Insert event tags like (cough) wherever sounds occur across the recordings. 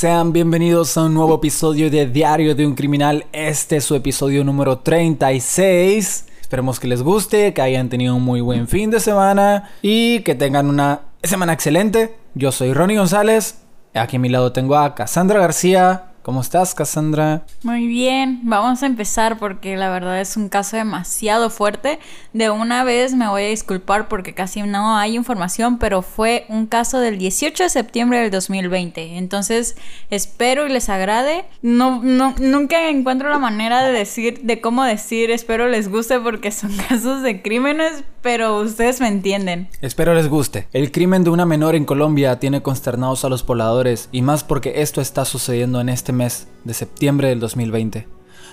Sean bienvenidos a un nuevo episodio de Diario de un Criminal. Este es su episodio número 36. Esperemos que les guste, que hayan tenido un muy buen fin de semana y que tengan una semana excelente. Yo soy Ronnie González. Aquí a mi lado tengo a Cassandra García. ¿Cómo estás, Cassandra? Muy bien, vamos a empezar porque la verdad es un caso demasiado fuerte. De una vez me voy a disculpar porque casi no hay información, pero fue un caso del 18 de septiembre del 2020. Entonces, espero y les agrade. No, no, nunca encuentro la manera de decir, de cómo decir, espero les guste porque son (laughs) casos de crímenes, pero ustedes me entienden. Espero les guste. El crimen de una menor en Colombia tiene consternados a los pobladores y más porque esto está sucediendo en este mes de septiembre del 2020.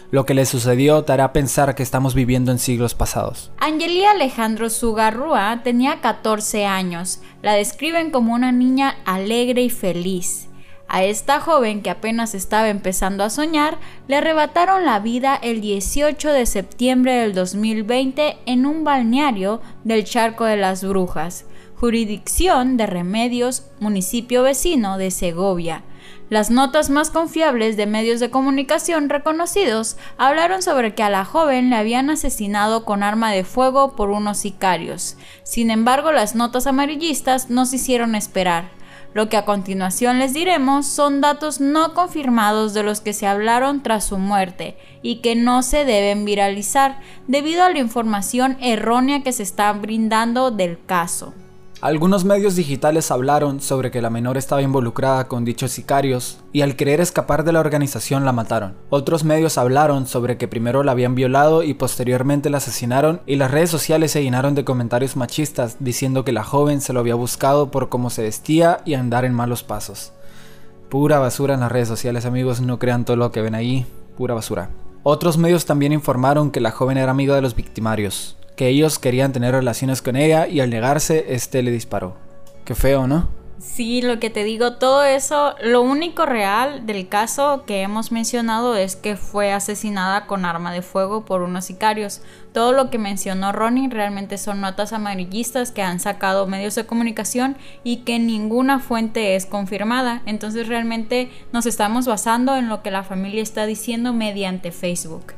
Lo que le sucedió te hará pensar que estamos viviendo en siglos pasados. Angeli Alejandro Sugarrúa tenía 14 años. La describen como una niña alegre y feliz. A esta joven que apenas estaba empezando a soñar, le arrebataron la vida el 18 de septiembre del 2020 en un balneario del Charco de las Brujas, jurisdicción de Remedios, municipio vecino de Segovia. Las notas más confiables de medios de comunicación reconocidos hablaron sobre que a la joven le habían asesinado con arma de fuego por unos sicarios. Sin embargo, las notas amarillistas no se hicieron esperar. Lo que a continuación les diremos son datos no confirmados de los que se hablaron tras su muerte y que no se deben viralizar debido a la información errónea que se está brindando del caso. Algunos medios digitales hablaron sobre que la menor estaba involucrada con dichos sicarios y al querer escapar de la organización la mataron. Otros medios hablaron sobre que primero la habían violado y posteriormente la asesinaron y las redes sociales se llenaron de comentarios machistas diciendo que la joven se lo había buscado por cómo se vestía y andar en malos pasos. Pura basura en las redes sociales amigos, no crean todo lo que ven ahí, pura basura. Otros medios también informaron que la joven era amiga de los victimarios, que ellos querían tener relaciones con ella y al negarse, este le disparó. Qué feo, ¿no? Sí, lo que te digo, todo eso, lo único real del caso que hemos mencionado es que fue asesinada con arma de fuego por unos sicarios. Todo lo que mencionó Ronnie realmente son notas amarillistas que han sacado medios de comunicación y que ninguna fuente es confirmada. Entonces realmente nos estamos basando en lo que la familia está diciendo mediante Facebook.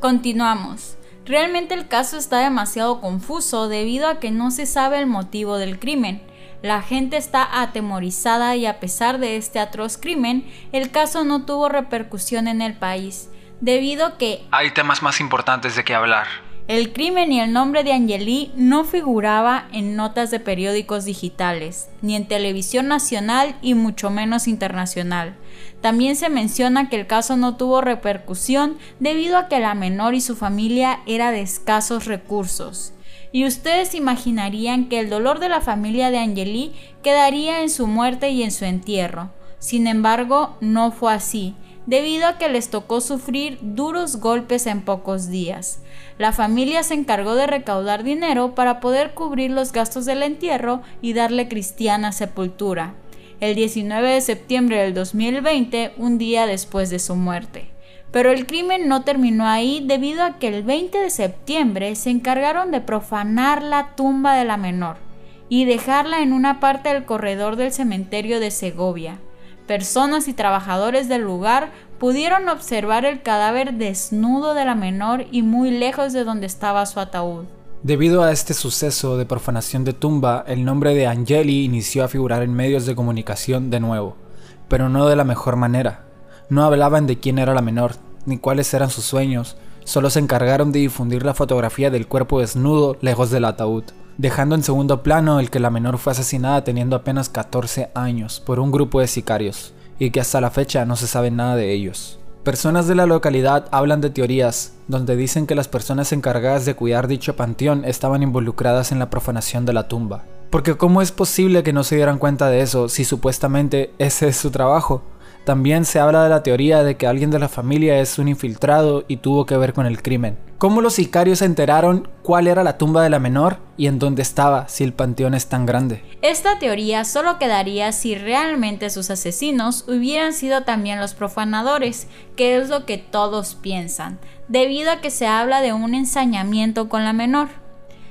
Continuamos. Realmente el caso está demasiado confuso debido a que no se sabe el motivo del crimen. La gente está atemorizada y a pesar de este atroz crimen, el caso no tuvo repercusión en el país, debido a que hay temas más importantes de qué hablar. El crimen y el nombre de Angeli no figuraba en notas de periódicos digitales, ni en televisión nacional y mucho menos internacional. También se menciona que el caso no tuvo repercusión debido a que la menor y su familia era de escasos recursos. Y ustedes imaginarían que el dolor de la familia de Angeli quedaría en su muerte y en su entierro. Sin embargo, no fue así debido a que les tocó sufrir duros golpes en pocos días. La familia se encargó de recaudar dinero para poder cubrir los gastos del entierro y darle cristiana sepultura. El 19 de septiembre del 2020, un día después de su muerte. Pero el crimen no terminó ahí debido a que el 20 de septiembre se encargaron de profanar la tumba de la menor y dejarla en una parte del corredor del cementerio de Segovia personas y trabajadores del lugar pudieron observar el cadáver desnudo de la menor y muy lejos de donde estaba su ataúd. Debido a este suceso de profanación de tumba, el nombre de Angeli inició a figurar en medios de comunicación de nuevo, pero no de la mejor manera. No hablaban de quién era la menor, ni cuáles eran sus sueños, solo se encargaron de difundir la fotografía del cuerpo desnudo lejos del ataúd dejando en segundo plano el que la menor fue asesinada teniendo apenas 14 años por un grupo de sicarios, y que hasta la fecha no se sabe nada de ellos. Personas de la localidad hablan de teorías, donde dicen que las personas encargadas de cuidar dicho panteón estaban involucradas en la profanación de la tumba. Porque ¿cómo es posible que no se dieran cuenta de eso si supuestamente ese es su trabajo? También se habla de la teoría de que alguien de la familia es un infiltrado y tuvo que ver con el crimen. ¿Cómo los sicarios se enteraron cuál era la tumba de la menor y en dónde estaba si el panteón es tan grande? Esta teoría solo quedaría si realmente sus asesinos hubieran sido también los profanadores, que es lo que todos piensan, debido a que se habla de un ensañamiento con la menor.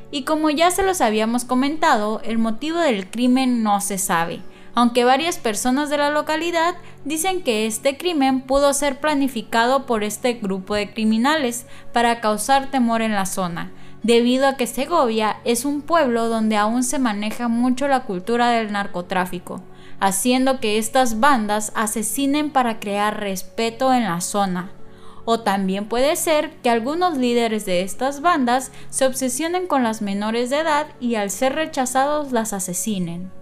Y como ya se los habíamos comentado, el motivo del crimen no se sabe aunque varias personas de la localidad dicen que este crimen pudo ser planificado por este grupo de criminales para causar temor en la zona, debido a que Segovia es un pueblo donde aún se maneja mucho la cultura del narcotráfico, haciendo que estas bandas asesinen para crear respeto en la zona. O también puede ser que algunos líderes de estas bandas se obsesionen con las menores de edad y al ser rechazados las asesinen.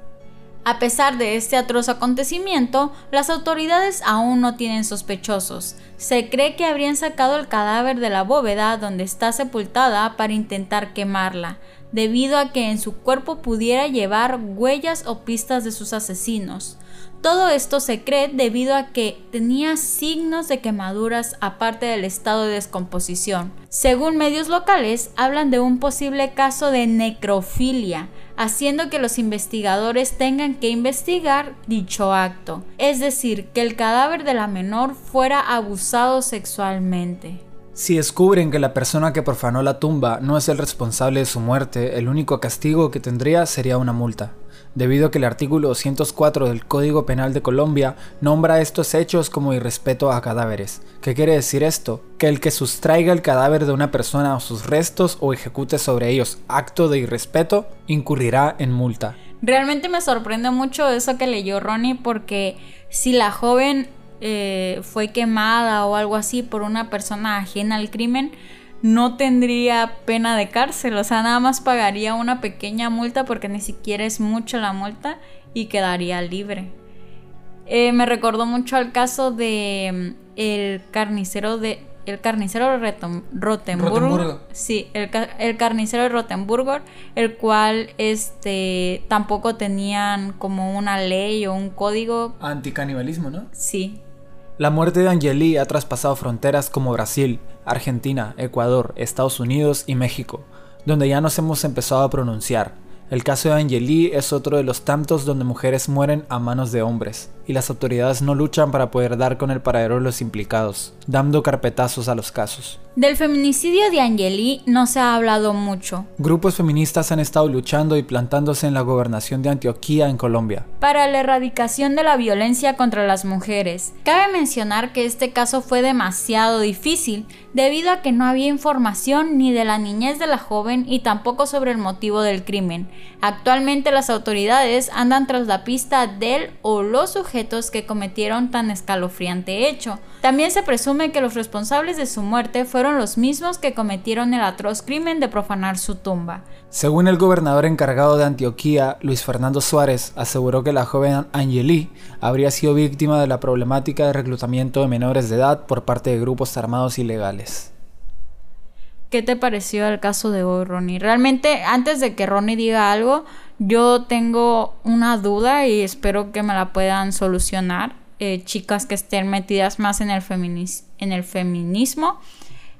A pesar de este atroz acontecimiento, las autoridades aún no tienen sospechosos. Se cree que habrían sacado el cadáver de la bóveda donde está sepultada para intentar quemarla, debido a que en su cuerpo pudiera llevar huellas o pistas de sus asesinos. Todo esto se cree debido a que tenía signos de quemaduras aparte del estado de descomposición. Según medios locales, hablan de un posible caso de necrofilia, haciendo que los investigadores tengan que investigar dicho acto, es decir, que el cadáver de la menor fuera abusado sexualmente. Si descubren que la persona que profanó la tumba no es el responsable de su muerte, el único castigo que tendría sería una multa debido a que el artículo 204 del Código Penal de Colombia nombra estos hechos como irrespeto a cadáveres. ¿Qué quiere decir esto? Que el que sustraiga el cadáver de una persona o sus restos o ejecute sobre ellos acto de irrespeto incurrirá en multa. Realmente me sorprende mucho eso que leyó Ronnie porque si la joven eh, fue quemada o algo así por una persona ajena al crimen, no tendría pena de cárcel, o sea, nada más pagaría una pequeña multa porque ni siquiera es mucho la multa y quedaría libre. Eh, me recordó mucho al caso de mm, el carnicero de el carnicero de Rotenburgo. Sí, el, el, carnicero de Rotenburgo, el cual este tampoco tenían como una ley o un código anticanibalismo, ¿no? Sí, la muerte de Angeli ha traspasado fronteras como Brasil, Argentina, Ecuador, Estados Unidos y México, donde ya nos hemos empezado a pronunciar. El caso de Angeli es otro de los tantos donde mujeres mueren a manos de hombres, y las autoridades no luchan para poder dar con el paradero de los implicados, dando carpetazos a los casos. Del feminicidio de Angeli no se ha hablado mucho. Grupos feministas han estado luchando y plantándose en la gobernación de Antioquía en Colombia. Para la erradicación de la violencia contra las mujeres. Cabe mencionar que este caso fue demasiado difícil debido a que no había información ni de la niñez de la joven y tampoco sobre el motivo del crimen. Actualmente las autoridades andan tras la pista del o los sujetos que cometieron tan escalofriante hecho. También se presume que los responsables de su muerte fueron los mismos que cometieron el atroz crimen de profanar su tumba. Según el gobernador encargado de Antioquía, Luis Fernando Suárez, aseguró que la joven Angeli habría sido víctima de la problemática de reclutamiento de menores de edad por parte de grupos armados ilegales. ¿Qué te pareció el caso de hoy, Ronnie? Realmente, antes de que Ronnie diga algo, yo tengo una duda y espero que me la puedan solucionar. Eh, chicas que estén metidas más en el, en el feminismo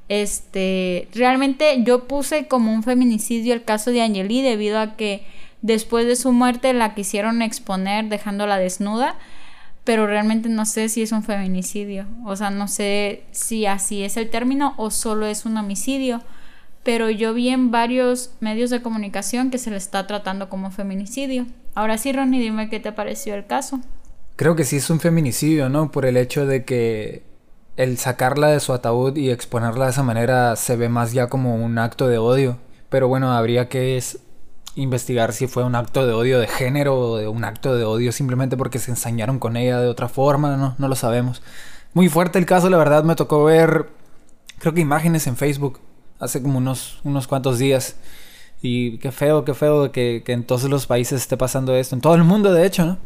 este, realmente yo puse como un feminicidio el caso de Angeli debido a que después de su muerte la quisieron exponer dejándola desnuda, pero realmente no sé si es un feminicidio, o sea, no sé si así es el término o solo es un homicidio, pero yo vi en varios medios de comunicación que se le está tratando como feminicidio. Ahora sí, Ronnie, dime qué te pareció el caso. Creo que sí es un feminicidio, ¿no? Por el hecho de que el sacarla de su ataúd y exponerla de esa manera se ve más ya como un acto de odio. Pero bueno, habría que investigar si fue un acto de odio de género o de un acto de odio simplemente porque se ensañaron con ella de otra forma, no, no lo sabemos. Muy fuerte el caso, la verdad me tocó ver, creo que imágenes en Facebook hace como unos, unos cuantos días. Y qué feo, qué feo que, que en todos los países esté pasando esto, en todo el mundo de hecho, ¿no?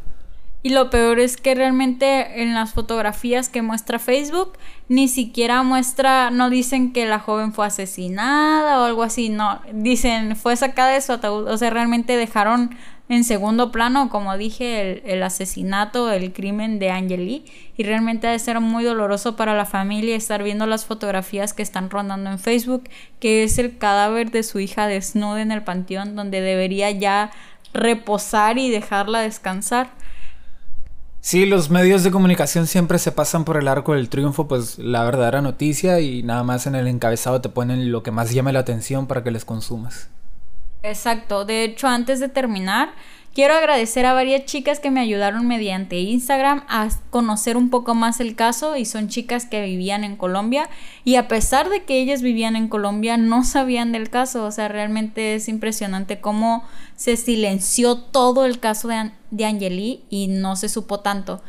Y lo peor es que realmente en las fotografías que muestra Facebook ni siquiera muestra, no dicen que la joven fue asesinada o algo así, no, dicen fue sacada de su ataúd, o sea, realmente dejaron en segundo plano, como dije, el, asesinato, el crimen de Angeli y realmente ha de ser muy doloroso para la familia estar viendo las fotografías que están rondando en Facebook, que es el cadáver de su hija desnuda en el panteón donde debería ya reposar y dejarla descansar. Sí, los medios de comunicación siempre se pasan por el arco del triunfo, pues la verdadera noticia y nada más en el encabezado te ponen lo que más llame la atención para que les consumas. Exacto, de hecho antes de terminar Quiero agradecer a varias chicas que me ayudaron mediante Instagram a conocer un poco más el caso y son chicas que vivían en Colombia y a pesar de que ellas vivían en Colombia no sabían del caso, o sea, realmente es impresionante cómo se silenció todo el caso de, de Angeli y no se supo tanto.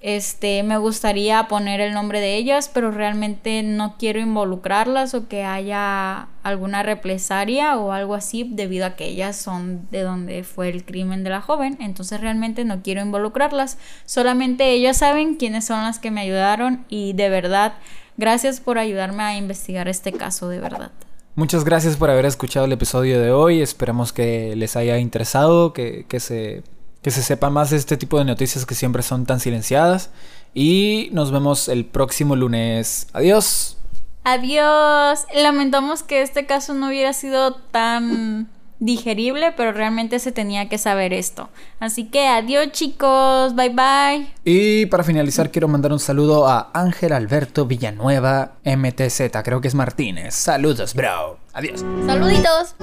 Este, me gustaría poner el nombre de ellas, pero realmente no quiero involucrarlas o que haya alguna represalia o algo así debido a que ellas son de donde fue el crimen de la joven, entonces realmente no quiero involucrarlas, solamente ellas saben quiénes son las que me ayudaron y de verdad, gracias por ayudarme a investigar este caso de verdad. Muchas gracias por haber escuchado el episodio de hoy, esperemos que les haya interesado, que, que se que se sepa más de este tipo de noticias que siempre son tan silenciadas. Y nos vemos el próximo lunes. Adiós. Adiós. Lamentamos que este caso no hubiera sido tan digerible, pero realmente se tenía que saber esto. Así que adiós chicos, bye bye. Y para finalizar quiero mandar un saludo a Ángel Alberto Villanueva MTZ, creo que es Martínez. Saludos, bro. Adiós. Saluditos.